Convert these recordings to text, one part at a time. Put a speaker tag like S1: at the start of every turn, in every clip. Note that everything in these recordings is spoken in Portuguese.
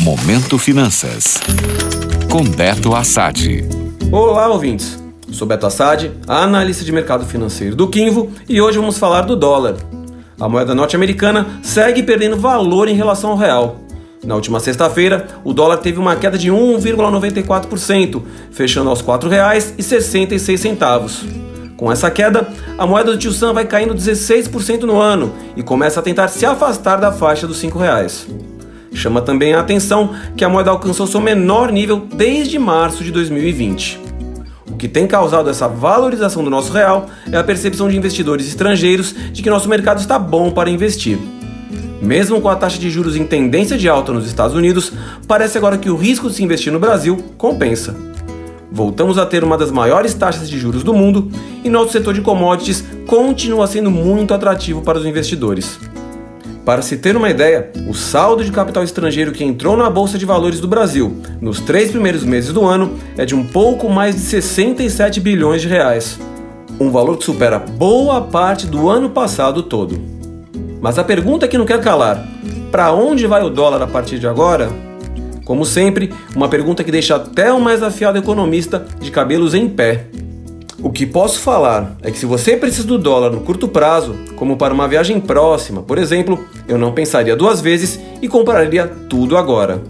S1: Momento Finanças. Com Beto Assad.
S2: Olá, ouvintes. Sou Beto Assad, analista de mercado financeiro do Quinvo, e hoje vamos falar do dólar. A moeda norte-americana segue perdendo valor em relação ao real. Na última sexta-feira, o dólar teve uma queda de 1,94%, fechando aos R$ 4,66. Com essa queda, a moeda do Tio Sam vai caindo 16% no ano e começa a tentar se afastar da faixa dos R$ 5,00. Chama também a atenção que a moeda alcançou seu menor nível desde março de 2020. O que tem causado essa valorização do nosso real é a percepção de investidores estrangeiros de que nosso mercado está bom para investir. Mesmo com a taxa de juros em tendência de alta nos Estados Unidos, parece agora que o risco de se investir no Brasil compensa. Voltamos a ter uma das maiores taxas de juros do mundo e nosso setor de commodities continua sendo muito atrativo para os investidores. Para se ter uma ideia, o saldo de capital estrangeiro que entrou na Bolsa de Valores do Brasil nos três primeiros meses do ano é de um pouco mais de 67 bilhões de reais. Um valor que supera boa parte do ano passado todo. Mas a pergunta que não quer calar: para onde vai o dólar a partir de agora? Como sempre, uma pergunta que deixa até o mais afiado economista de cabelos em pé. O que posso falar é que se você precisa do dólar no curto prazo, como para uma viagem próxima, por exemplo, eu não pensaria duas vezes e compraria tudo agora.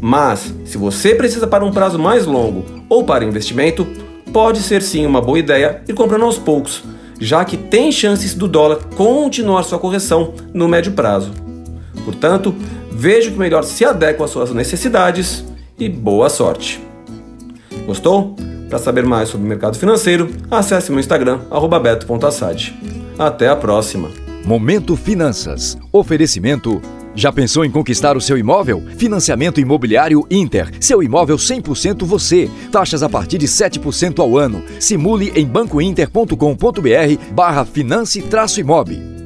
S2: Mas, se você precisa para um prazo mais longo ou para investimento, pode ser sim uma boa ideia ir comprando aos poucos, já que tem chances do dólar continuar sua correção no médio prazo. Portanto, veja o que melhor se adequa às suas necessidades e boa sorte. Gostou? Para saber mais sobre o mercado financeiro, acesse meu Instagram, beto.assad. Até a próxima!
S1: Momento Finanças. Oferecimento. Já pensou em conquistar o seu imóvel? Financiamento Imobiliário Inter. Seu imóvel 100% você. Taxas a partir de 7% ao ano. Simule em bancointer.com.br barra finance-imob.